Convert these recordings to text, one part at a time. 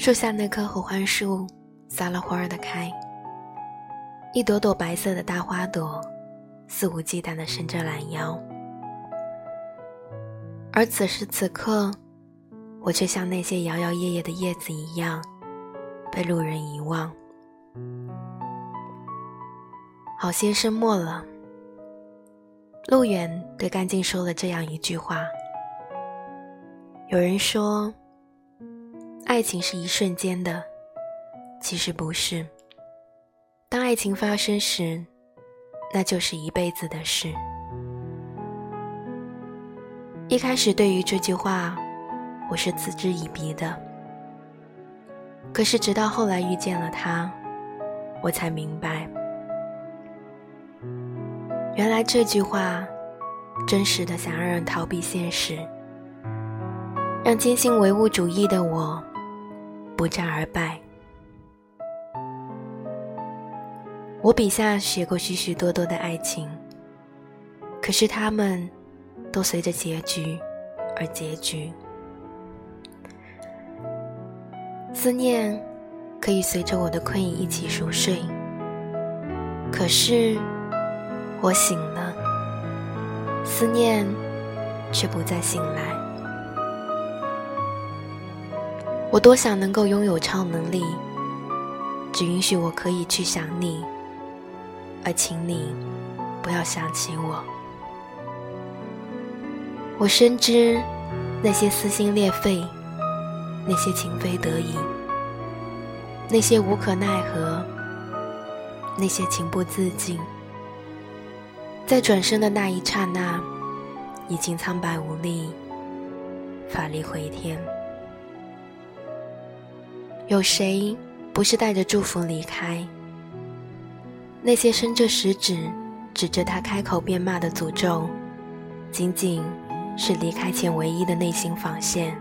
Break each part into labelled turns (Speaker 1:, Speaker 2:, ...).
Speaker 1: 树下那棵合欢树撒了欢儿的开，一朵朵白色的大花朵肆无忌惮地伸着懒腰。而此时此刻，我却像那些摇摇曳曳的叶子一样，被路人遗忘。好些生没了。路远对干净说了这样一句话：“有人说，爱情是一瞬间的，其实不是。当爱情发生时，那就是一辈子的事。”一开始对于这句话，我是嗤之以鼻的。可是直到后来遇见了他，我才明白，原来这句话真实的想让人逃避现实，让坚信唯物主义的我不战而败。我笔下写过许许多多的爱情，可是他们。都随着结局而结局。思念可以随着我的困意一起熟睡，可是我醒了，思念却不再醒来。我多想能够拥有超能力，只允许我可以去想你，而请你不要想起我。我深知，那些撕心裂肺，那些情非得已，那些无可奈何，那些情不自禁，在转身的那一刹那，已经苍白无力，法力回天。有谁不是带着祝福离开？那些伸着食指指着他开口便骂的诅咒，仅仅。是离开前唯一的内心防线，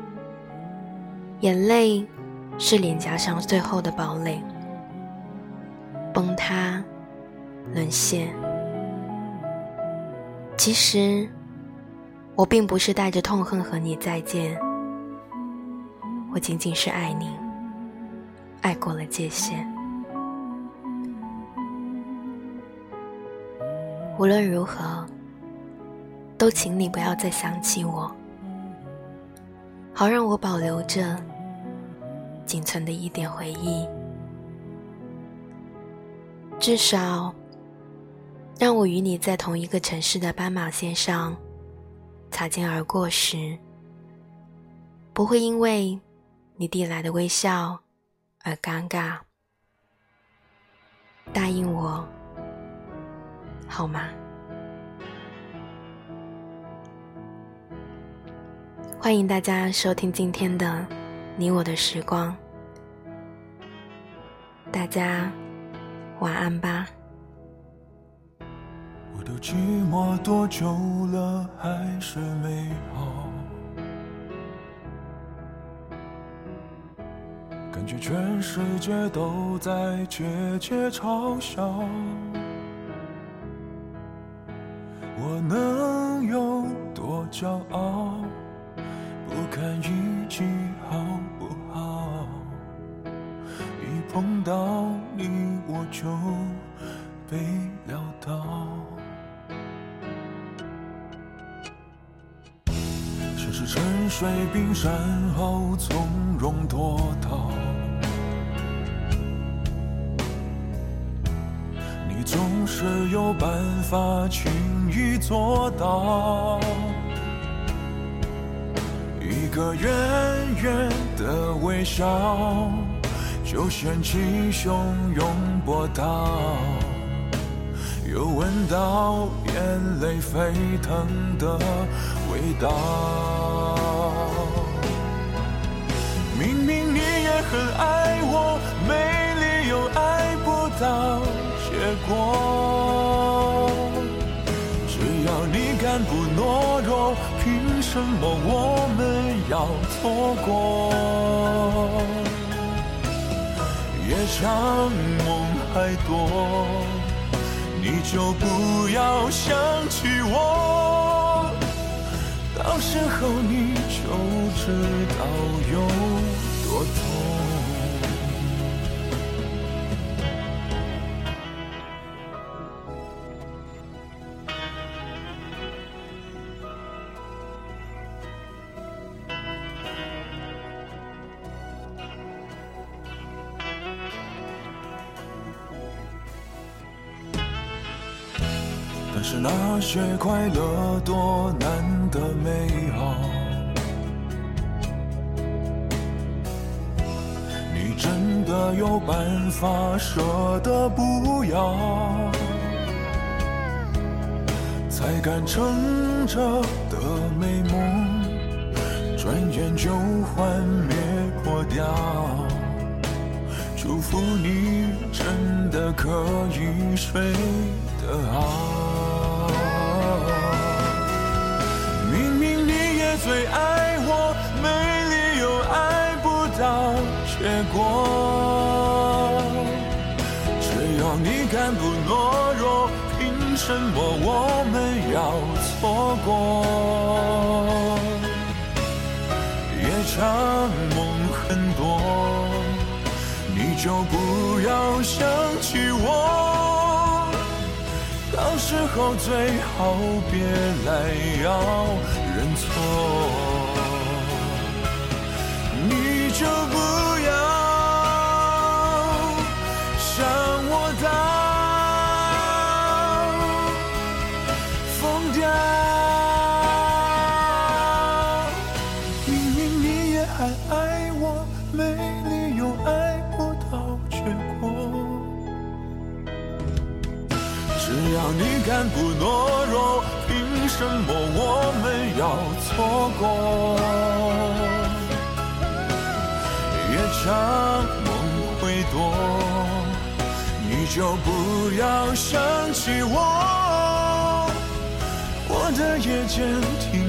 Speaker 1: 眼泪是脸颊上最后的堡垒，崩塌，沦陷。其实，我并不是带着痛恨和你再见，我仅仅是爱你，爱过了界限。无论如何。都请你不要再想起我，好让我保留着仅存的一点回忆。至少，让我与你在同一个城市的斑马线上擦肩而过时，不会因为你递来的微笑而尴尬。答应我，好吗？欢迎大家收听今天的《你我的时光》，大家晚安吧。
Speaker 2: 我的寂寞多久了还是没好？觉全世界都在窃窃嘲笑，我能有多骄傲？不看运气好不好，一碰到你我就被撂倒。像是沉水冰山后从容脱逃，是有办法轻易做到。一个远远的微笑，就掀起汹涌波涛，又闻到眼泪沸腾的味道。明明你也很爱我，没理由爱不到结果。什么我们？要错过，夜长梦还多，你就不要想起我，到时候你就知道有可是那些快乐多难得美好，你真的有办法舍得不要，才敢撑着的美梦，转眼就幻灭破掉。祝福你真的可以睡得好。最爱我，没理由爱不到结果。只要你敢不懦弱，凭什么我们要错过？夜长梦很多，你就不要想起我。到时候最好别来要认错，你就不要想我到疯掉。明明你也还爱我，没理由爱不到结果。只要你敢不懦弱，什么我们要错过？夜长梦会多，你就不要想起我。我的夜间听